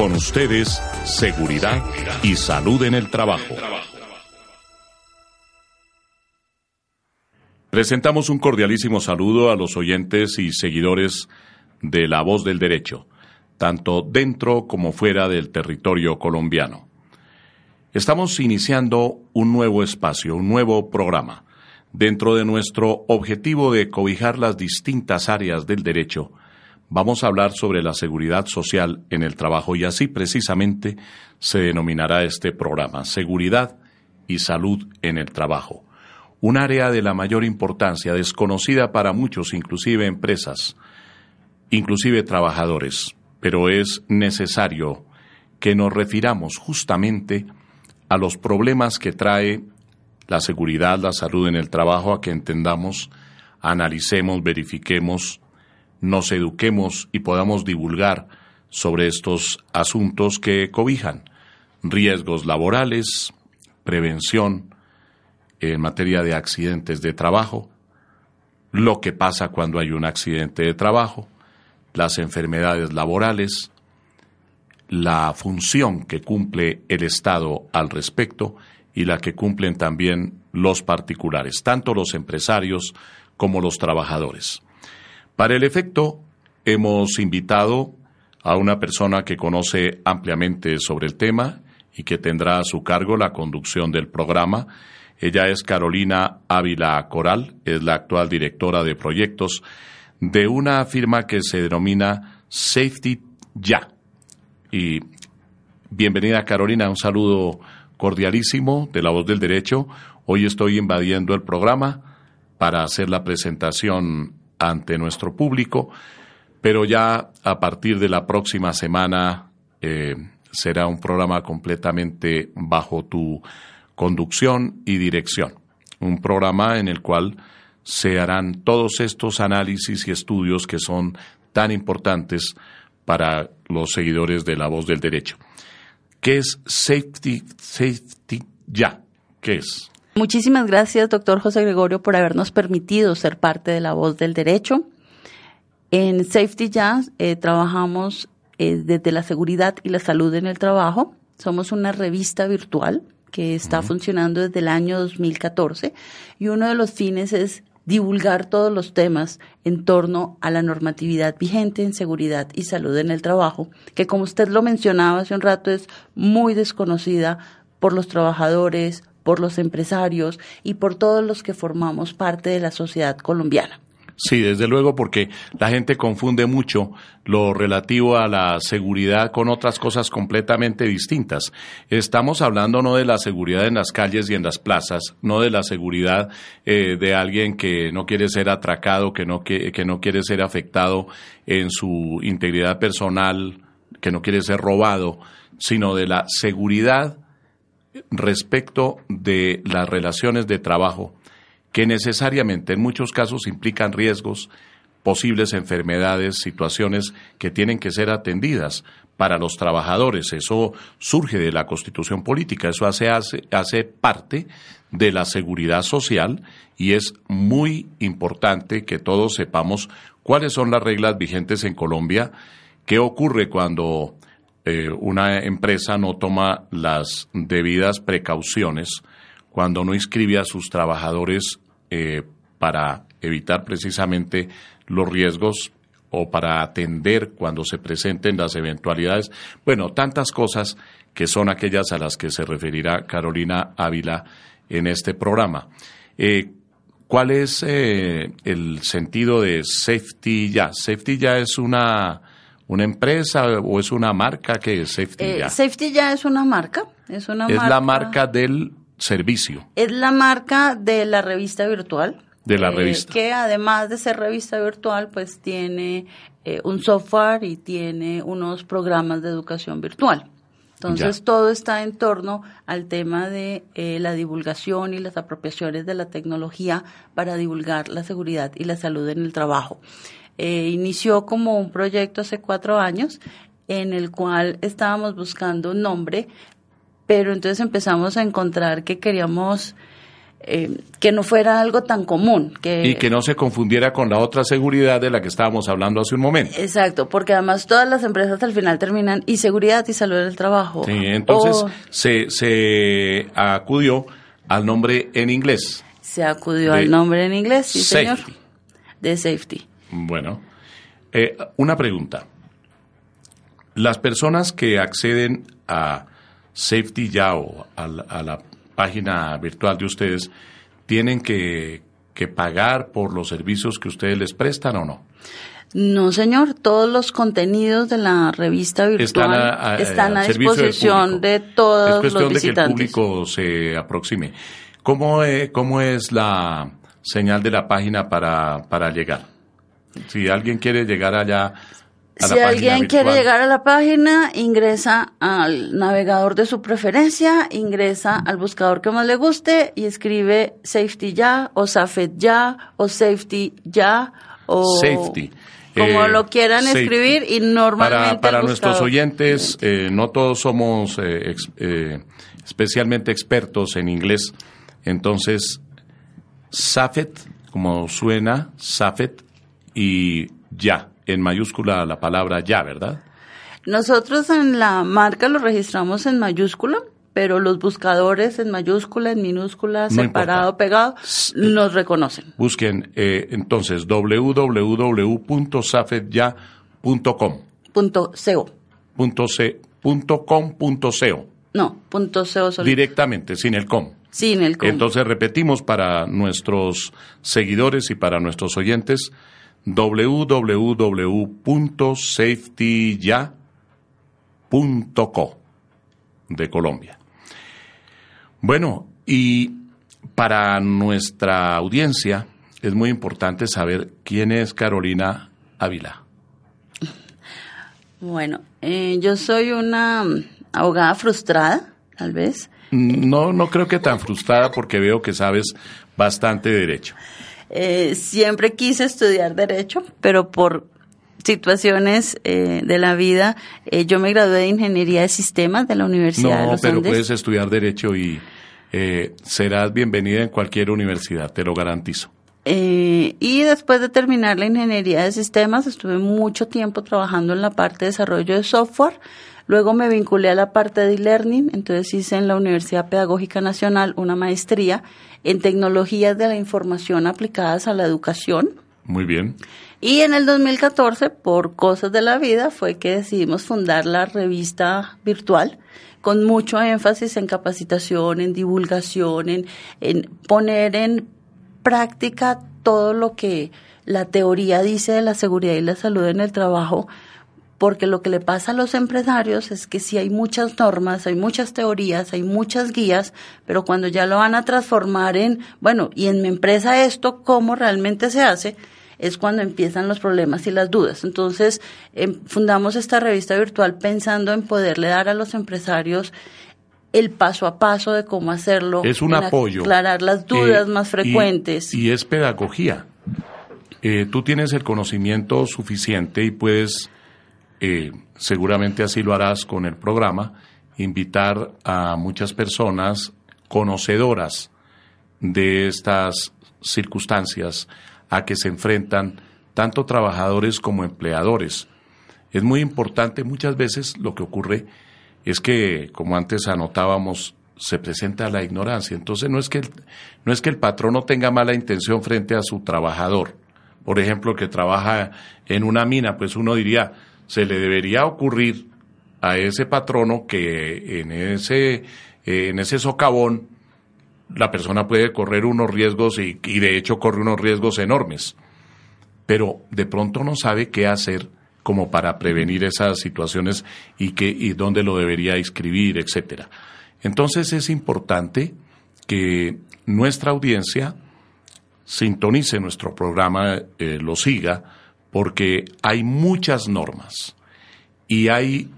Con ustedes, seguridad y salud en el trabajo. Presentamos un cordialísimo saludo a los oyentes y seguidores de La Voz del Derecho, tanto dentro como fuera del territorio colombiano. Estamos iniciando un nuevo espacio, un nuevo programa, dentro de nuestro objetivo de cobijar las distintas áreas del derecho vamos a hablar sobre la seguridad social en el trabajo y así precisamente se denominará este programa, Seguridad y Salud en el Trabajo. Un área de la mayor importancia, desconocida para muchos, inclusive empresas, inclusive trabajadores, pero es necesario que nos refiramos justamente a los problemas que trae la seguridad, la salud en el trabajo, a que entendamos, analicemos, verifiquemos, nos eduquemos y podamos divulgar sobre estos asuntos que cobijan riesgos laborales, prevención en materia de accidentes de trabajo, lo que pasa cuando hay un accidente de trabajo, las enfermedades laborales, la función que cumple el Estado al respecto y la que cumplen también los particulares, tanto los empresarios como los trabajadores. Para el efecto, hemos invitado a una persona que conoce ampliamente sobre el tema y que tendrá a su cargo la conducción del programa. Ella es Carolina Ávila Coral, es la actual directora de proyectos de una firma que se denomina Safety Ya. Y bienvenida Carolina, un saludo cordialísimo de la voz del derecho. Hoy estoy invadiendo el programa para hacer la presentación ante nuestro público, pero ya a partir de la próxima semana eh, será un programa completamente bajo tu conducción y dirección. Un programa en el cual se harán todos estos análisis y estudios que son tan importantes para los seguidores de la voz del derecho. ¿Qué es Safety, safety Ya? ¿Qué es? Muchísimas gracias, doctor José Gregorio, por habernos permitido ser parte de la voz del derecho. En Safety Jazz eh, trabajamos eh, desde la seguridad y la salud en el trabajo. Somos una revista virtual que está funcionando desde el año 2014 y uno de los fines es divulgar todos los temas en torno a la normatividad vigente en seguridad y salud en el trabajo, que como usted lo mencionaba hace un rato es muy desconocida por los trabajadores, por los empresarios y por todos los que formamos parte de la sociedad colombiana. Sí, desde luego, porque la gente confunde mucho lo relativo a la seguridad con otras cosas completamente distintas. Estamos hablando no de la seguridad en las calles y en las plazas, no de la seguridad eh, de alguien que no quiere ser atracado, que no, que, que no quiere ser afectado en su integridad personal, que no quiere ser robado, sino de la seguridad respecto de las relaciones de trabajo que necesariamente en muchos casos implican riesgos, posibles enfermedades, situaciones que tienen que ser atendidas para los trabajadores. Eso surge de la constitución política, eso hace, hace, hace parte de la seguridad social y es muy importante que todos sepamos cuáles son las reglas vigentes en Colombia, qué ocurre cuando eh, una empresa no toma las debidas precauciones cuando no inscribe a sus trabajadores eh, para evitar precisamente los riesgos o para atender cuando se presenten las eventualidades. Bueno, tantas cosas que son aquellas a las que se referirá Carolina Ávila en este programa. Eh, ¿Cuál es el sentido de Safety Ya? ¿Safety Ya es una, una empresa o es una marca que es Safety Eh, Ya? Safety ya es una marca. Es, una es marca, la marca del servicio. Es la marca de la revista virtual. De la eh, revista. Que además de ser revista virtual, pues tiene eh, un software y tiene unos programas de educación virtual. Entonces Ya. todo está en torno al tema de eh, la divulgación y las apropiaciones de la tecnología para divulgar la seguridad y la salud en el trabajo. Eh, inició como un proyecto hace cuatro años en el cual estábamos buscando un nombre, pero entonces empezamos a encontrar que queríamos eh, que no fuera algo tan común. Que, Y que no se confundiera con la otra seguridad de la que estábamos hablando hace un momento. Exacto, porque además todas las empresas al final terminan y seguridad y salud del trabajo. Sí, entonces O se, se acudió al nombre en inglés. se acudió al nombre en inglés, sí señor, de safety. Bueno, eh, una pregunta. Las personas que acceden a Safety Ya o a la, a la página virtual de ustedes, ¿tienen que, que pagar por los servicios que ustedes les prestan o no? No, señor, todos los contenidos de la revista virtual Están a, a- están a disposición de todos Es cuestión los de que el visitantes. público se aproxime. ¿Cómo, eh, ¿Cómo es la señal de la página para, para llegar? Si alguien quiere llegar allá a Si alguien quiere llegar a la página, ingresa al navegador de su preferencia, ingresa al buscador que más le guste y escribe Safety Ya o Safet Ya o Safety Ya o Safety. como Eh, lo quieran safety. escribir y normalmente Para, para el nuestros oyentes, eh, no todos somos eh, ex- eh, especialmente expertos en inglés, entonces Safet, como suena, Safet y ya, en mayúscula la palabra ya, ¿verdad? Nosotros en la marca lo registramos en mayúscula, pero los buscadores en mayúscula, en minúscula, No separado, importa. pegado, nos reconocen. Busquen eh, entonces www.safetya.com. Punto CO. punto ce- punto com punto co, No, punto CO solo. directamente, sin el com. Sin el com. Entonces repetimos para nuestros seguidores y para nuestros oyentes www.safetyya.co de Colombia. Bueno, y para nuestra audiencia es muy importante saber quién es Carolina Ávila. Bueno, eh, yo soy una mm, abogada frustrada, tal vez. No, no creo que tan frustrada porque veo que sabes bastante de derecho. Eh, siempre quise estudiar derecho, pero por situaciones eh, de la vida, eh, yo me gradué de ingeniería de sistemas de la Universidad de No, los pero Andes. puedes estudiar derecho y eh, serás bienvenida en cualquier universidad, te lo garantizo. Eh, y después de terminar la ingeniería de sistemas, estuve mucho tiempo trabajando en la parte de desarrollo de software. Luego me vinculé a la parte de e-learning, entonces hice en la Universidad Pedagógica Nacional una maestría en tecnologías de la información aplicadas a la educación. Muy bien. Y en el 2014, por cosas de la vida, fue que decidimos fundar la revista virtual con mucho énfasis en capacitación, en divulgación, en, en poner en práctica todo lo que la teoría dice de la seguridad y la salud en el trabajo, porque lo que le pasa a los empresarios es que sí hay muchas normas, hay muchas teorías, hay muchas guías, pero cuando ya lo van a transformar en, bueno, y en mi empresa esto, ¿cómo realmente se hace? es cuando empiezan los problemas y las dudas. Entonces, em, fundamos esta revista virtual pensando en poderle dar a los empresarios el paso a paso de cómo hacerlo. Es un apoyo. Aclarar las dudas Eh, más y- frecuentes. Y, es pedagogía. Eh, tú tienes el conocimiento suficiente y puedes, eh, seguramente así lo harás con el programa, invitar a muchas personas conocedoras de estas circunstancias a que se enfrentan tanto trabajadores como empleadores. Es muy importante, muchas veces lo que ocurre es que, como antes anotábamos, se presenta la ignorancia. Entonces no es que el, no es que el patrono tenga mala intención frente a su trabajador. Por ejemplo, que trabaja en una mina, pues uno diría, se le debería ocurrir a ese patrono que en ese, en ese socavón la persona puede correr unos riesgos y, de hecho corre unos riesgos enormes. Pero de pronto no sabe qué hacer como para prevenir esas situaciones y, qué, y dónde lo debería inscribir, etcétera. Entonces es importante que nuestra audiencia sintonice nuestro programa, eh, lo siga, porque hay muchas normas y hay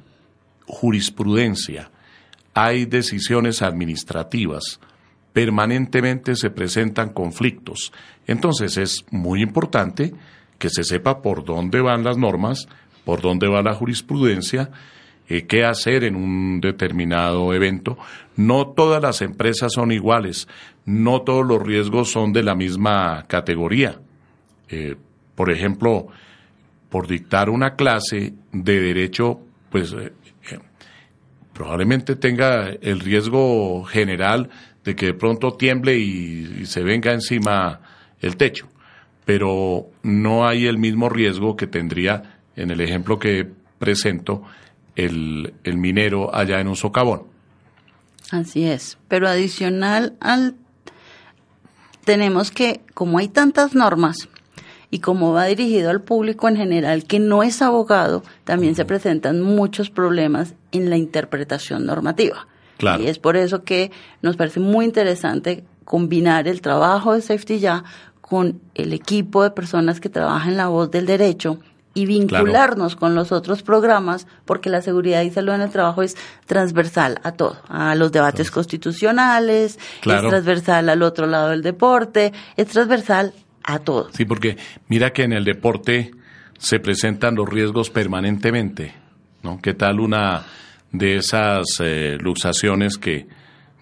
jurisprudencia, hay decisiones administrativas, permanentemente se presentan conflictos. Entonces es muy importante que se sepa por dónde van las normas, por dónde va la jurisprudencia, eh, qué hacer en un determinado evento. No todas las empresas son iguales, no todos los riesgos son de la misma categoría. Eh, por ejemplo, por dictar una clase de derecho, pues eh, probablemente tenga el riesgo general de que de pronto tiemble y, se venga encima el techo. Pero no hay el mismo riesgo que tendría, en el ejemplo que presento, el, el minero allá en un socavón. Así es. Pero adicional al tenemos que, como hay tantas normas y como va dirigido al público en general que no es abogado, también se presentan muchos problemas en la interpretación normativa. Y es por eso que nos parece muy interesante combinar el trabajo de Safety Ya con el equipo de personas que trabajan en la voz del derecho y vincularnos con los otros programas, porque la seguridad y salud en el trabajo es transversal a todo, a los debates constitucionales, es transversal al otro lado del deporte, es transversal a todo. Sí, porque mira que en el deporte se presentan los riesgos permanentemente, ¿no? ¿Qué tal una de esas eh, luxaciones que,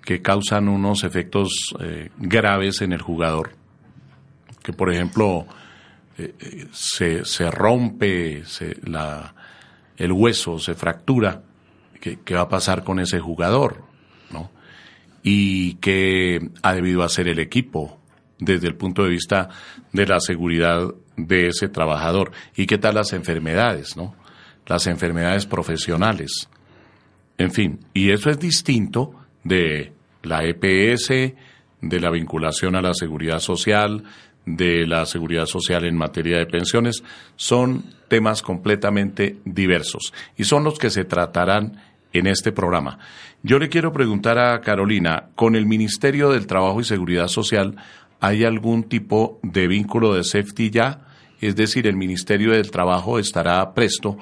que, causan unos efectos eh, graves en el jugador. Que, por ejemplo, eh, se, se, rompe el hueso, se fractura. ¿Qué, ¿Qué, va a pasar con ese jugador? ¿no? Y qué ha debido hacer el equipo desde el punto de vista de la seguridad de ese trabajador. ¿Y qué tal las enfermedades? ¿no? Las enfermedades profesionales en fin, y eso es distinto de la EPS, de la vinculación a la seguridad social, de la seguridad social en materia de pensiones, son temas completamente diversos y son los que se tratarán en este programa. Yo le quiero preguntar a Carolina, ¿con el Ministerio del Trabajo y Seguridad Social hay algún tipo de vínculo de safety ya? Es decir, el Ministerio del Trabajo estará presto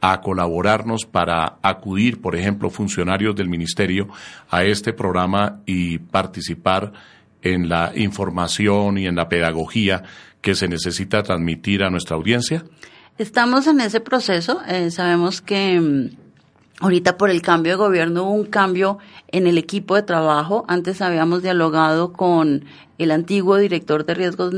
a colaborarnos para acudir, por ejemplo, funcionarios del Ministerio a este programa y participar en la información y en la pedagogía que se necesita transmitir a nuestra audiencia? Estamos en ese proceso. Eh, sabemos que mm, ahorita por el cambio de gobierno hubo un cambio en el equipo de trabajo. Antes habíamos dialogado con el antiguo director de riesgos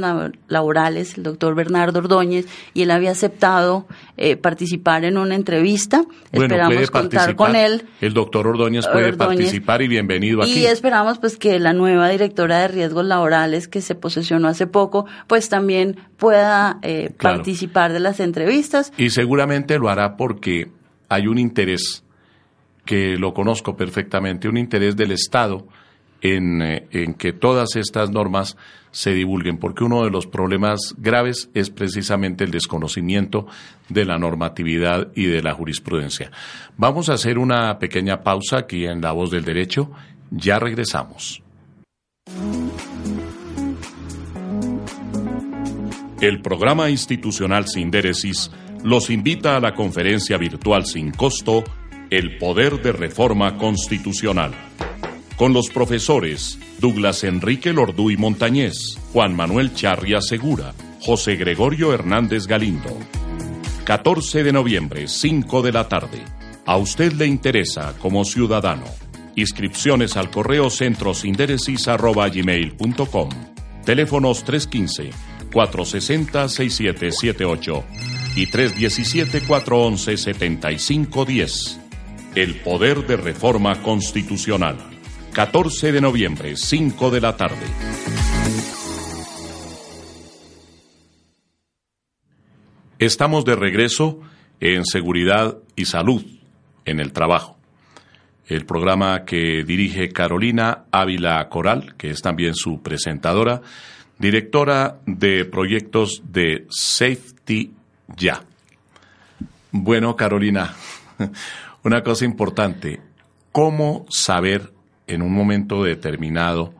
laborales, el doctor Bernardo Ordóñez, y él había aceptado eh, participar en una entrevista. esperamos contar con él. El doctor Ordóñez puede participar y bienvenido aquí. Y esperamos pues que la nueva directora de riesgos laborales que se posesionó hace poco, pues también pueda eh, participar de las entrevistas. Y seguramente lo hará porque hay un interés que lo conozco perfectamente, un interés del Estado eh, en, que todas estas normas se divulguen, porque uno de los problemas graves es precisamente el desconocimiento de la normatividad y de la jurisprudencia. Vamos a hacer una pequeña pausa aquí en La Voz del Derecho. Ya regresamos. El programa institucional Sindéresis los invita a la conferencia virtual sin costo El Poder de Reforma Constitucional con los profesores Douglas Enrique Lorduy Montañez, Juan Manuel Charria Segura, José Gregorio Hernández Galindo. 14 de noviembre, 5 de la tarde. A usted le interesa como ciudadano. Inscripciones al correo centrosinderesis.gmail.com. Teléfonos 315-460-6778 y 317-411-7510. El poder de reforma constitucional. 14 de noviembre, 5 de la tarde. Estamos de regreso en Seguridad y Salud en el Trabajo. El programa que dirige Carolina Ávila Coral, que es también su presentadora, directora de proyectos de Safety Ya. Bueno, Carolina, una cosa importante, ¿cómo saber en un momento determinado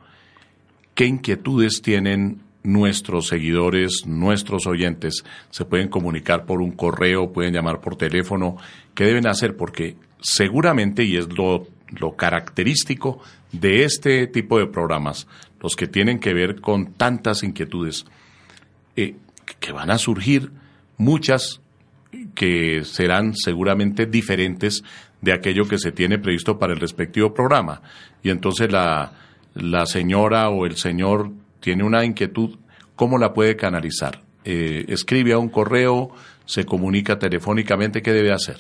qué inquietudes tienen nuestros seguidores, nuestros oyentes? Se pueden comunicar por un correo, pueden llamar por teléfono. ¿Qué deben hacer? Porque seguramente, y es lo, lo característico de este tipo de programas, los que tienen que ver con tantas inquietudes, eh, que van a surgir muchas que serán seguramente diferentes de aquello que se tiene previsto para el respectivo programa. Y entonces la, la señora o el señor tiene una inquietud, ¿cómo la puede canalizar? Eh, ¿Escribe a un correo? ¿Se comunica telefónicamente? ¿Qué debe hacer?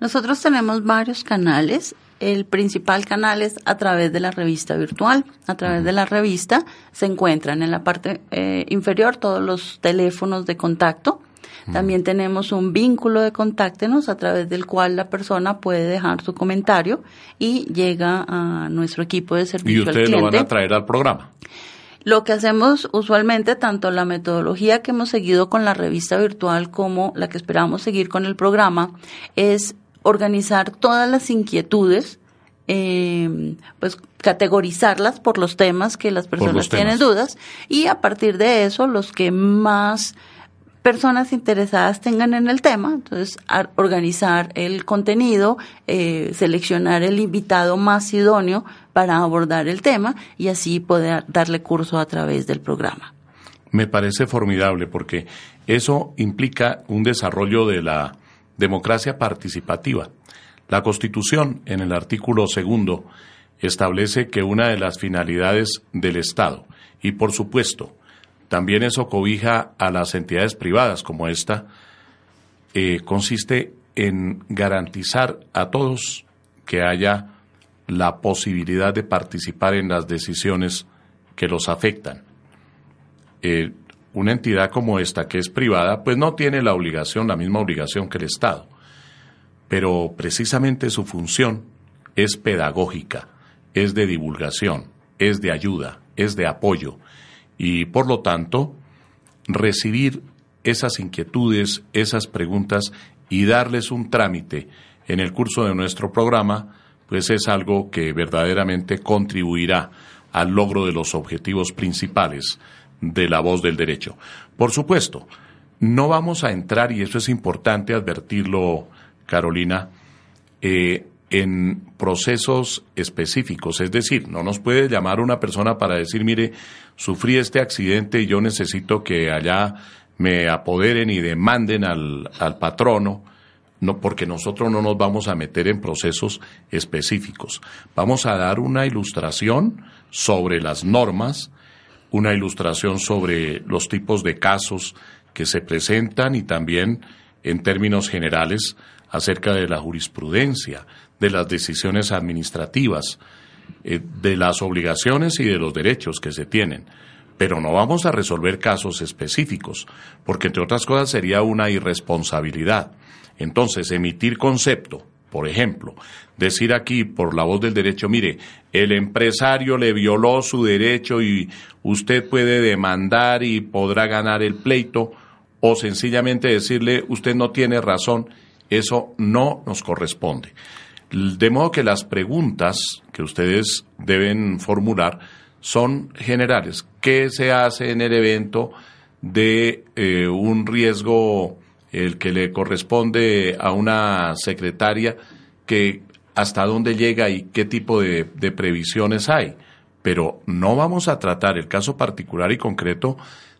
Nosotros tenemos varios canales. El principal canal es a través de la revista virtual. A través de la revista se encuentran en la parte eh, inferior todos los teléfonos de contacto también tenemos un vínculo de contáctenos a través del cual la persona puede dejar su comentario y llega a nuestro equipo de servicio ¿Y ustedes lo van a traer al programa? Lo que hacemos usualmente, tanto la metodología que hemos seguido con la revista virtual como la que esperamos seguir con el programa, es organizar todas las inquietudes, eh, pues categorizarlas por los temas que las personas tienen dudas y a partir de eso los que más personas interesadas tengan en el tema, entonces organizar el contenido, eh, seleccionar el invitado más idóneo para abordar el tema y así poder darle curso a través del programa. Me parece formidable porque eso implica un desarrollo de la democracia participativa. La Constitución, en el artículo segundo, establece que una de las finalidades del Estado, y por supuesto, también eso cobija a las entidades privadas como esta, eh, consiste en garantizar a todos que haya la posibilidad de participar en las decisiones que los afectan. Eh, una entidad como esta, que es privada, pues no tiene la obligación, la misma obligación que el Estado, pero precisamente su función es pedagógica, es de divulgación, es de ayuda, es de apoyo, y por lo tanto recibir esas inquietudes, esas preguntas y darles un trámite en el curso de nuestro programa, pues es algo que verdaderamente contribuirá al logro de los objetivos principales de la voz del derecho. Por supuesto, no vamos a entrar, y eso es importante advertirlo, Carolina, eh, en procesos específicos. Es decir, no nos puede llamar una persona para decir, mire, sufrí este accidente y yo necesito que allá me apoderen y demanden al, al patrono, no, porque nosotros no nos vamos a meter en procesos específicos. Vamos a dar una ilustración sobre las normas, una ilustración sobre los tipos de casos que se presentan y también, en términos generales, acerca de la jurisprudencia, de las decisiones administrativas, eh, de las obligaciones y de los derechos que se tienen. Pero no vamos a resolver casos específicos, porque entre otras cosas sería una irresponsabilidad. Entonces, emitir concepto, por ejemplo, decir aquí por la voz del derecho, mire, el empresario le violó su derecho y usted puede demandar y podrá ganar el pleito, o sencillamente decirle, usted no tiene razón, eso no nos corresponde. De modo que las preguntas que ustedes deben formular son generales. ¿Qué se hace en el evento de eh, un riesgo el que le corresponde a una secretaria que hasta dónde llega y qué tipo de, de previsiones hay? Pero no vamos a tratar el caso particular y concreto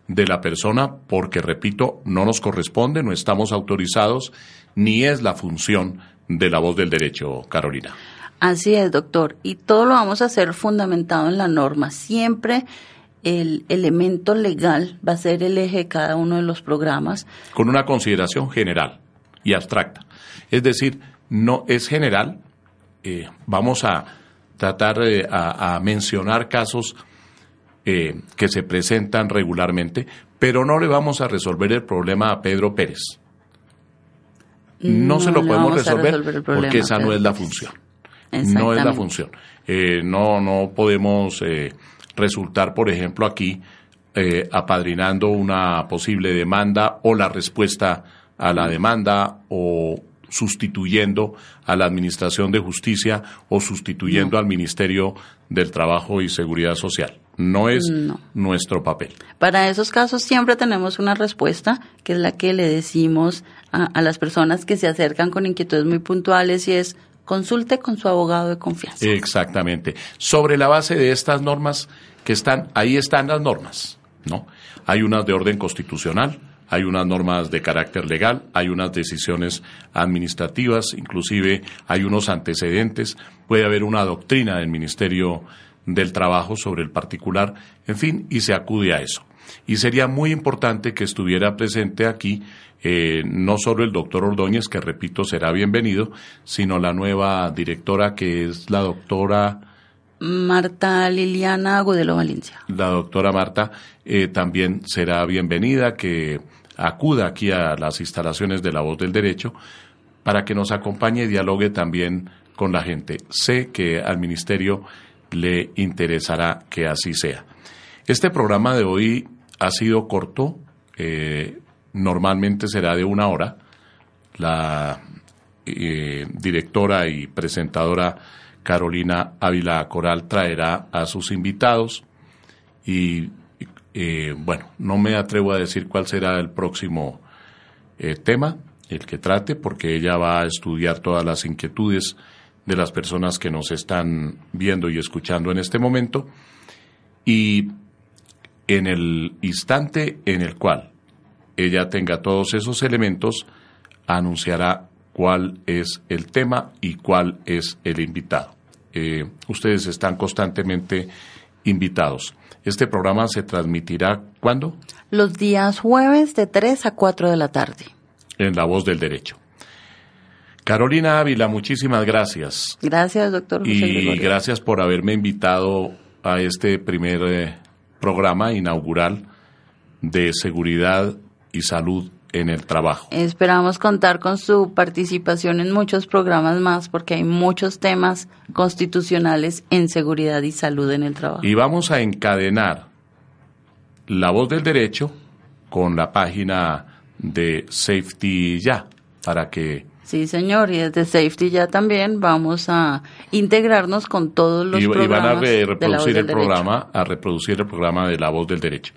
de la persona porque, repito, no nos corresponde, no estamos autorizados, ni es la función de la voz del derecho, Carolina. Así es, doctor. Y todo lo vamos a hacer fundamentado en la norma. Siempre el elemento legal va a ser el eje de cada uno de los programas. Con una consideración general y abstracta. Es decir, no es general. Eh, vamos a tratar a, mencionar casos que se presentan regularmente, pero no le vamos a resolver el problema a Pedro Pérez. No, se lo podemos resolver porque esa no es la función. No es la función. no, no podemos resultar, por ejemplo, aquí eh, apadrinando una posible demanda o la respuesta a la demanda o sustituyendo a la Administración de Justicia o sustituyendo al Ministerio del Trabajo y Seguridad Social. No es nuestro papel. Para esos casos siempre tenemos una respuesta, que es la que le decimos a, a las personas que se acercan con inquietudes muy puntuales y es consulte con su abogado de confianza. Exactamente. Sobre la base de estas normas que están, ahí están las normas. ¿no? Hay unas de orden constitucional, hay unas normas de carácter legal, hay unas decisiones administrativas, inclusive hay unos antecedentes, puede haber una doctrina del Ministerio del Trabajo sobre el particular, en fin, y se acude a eso. Y sería muy importante que estuviera presente aquí eh, no solo el doctor Ordóñez, que repito será bienvenido, sino la nueva directora que es la doctora Marta Liliana Agudelo Valencia. La doctora Marta eh, también será bienvenida, que acuda aquí a las instalaciones de la voz del derecho para que nos acompañe y dialogue también con la gente. Sé que al ministerio le interesará que así sea. Este programa de hoy ha sido corto, eh, normalmente será de una hora. La eh, directora y presentadora Carolina Ávila Coral traerá a sus invitados y eh, bueno, no me atrevo a decir cuál será el próximo eh, tema, el que trate, porque ella va a estudiar todas las inquietudes de las personas que nos están viendo y escuchando en este momento y en el instante en el cual ella tenga todos esos elementos, anunciará cuál es el tema y cuál es el invitado. Eh, ustedes están constantemente invitados. Este programa se transmitirá ¿cuándo? Los días jueves de 3 a 4 de la tarde. En La Voz del Derecho. Carolina Ávila, muchísimas gracias. Gracias, doctor. y gracias por haberme invitado a este primer eh, programa inaugural de seguridad y salud en el trabajo. Esperamos contar con su participación en muchos programas más porque hay muchos temas constitucionales en seguridad y salud en el trabajo. Y vamos a encadenar la voz del derecho con la página de Safety Ya para que Sí, señor, y desde Safety ya también vamos a integrarnos con todos los programas. Y van a reproducir el programa, a reproducir el programa de La Voz del Derecho.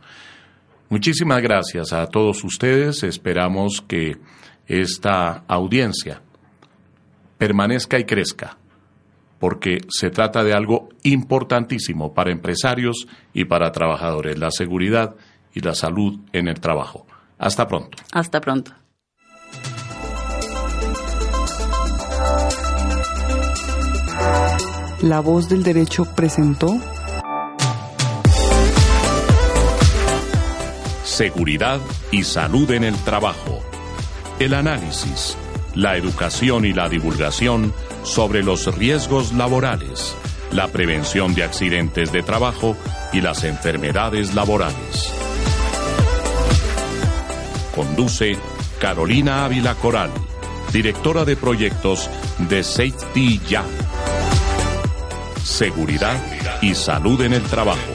Muchísimas gracias a todos ustedes. Esperamos que esta audiencia permanezca y crezca, porque se trata de algo importantísimo para empresarios y para trabajadores, la seguridad y la salud en el trabajo. Hasta pronto. Hasta pronto. La voz del derecho presentó seguridad y salud en el trabajo, el análisis, la educación y la divulgación sobre los riesgos laborales, la prevención de accidentes de trabajo y las enfermedades laborales. Conduce Carolina Ávila Coral, directora de proyectos de Safety Ya. Seguridad y salud en el trabajo.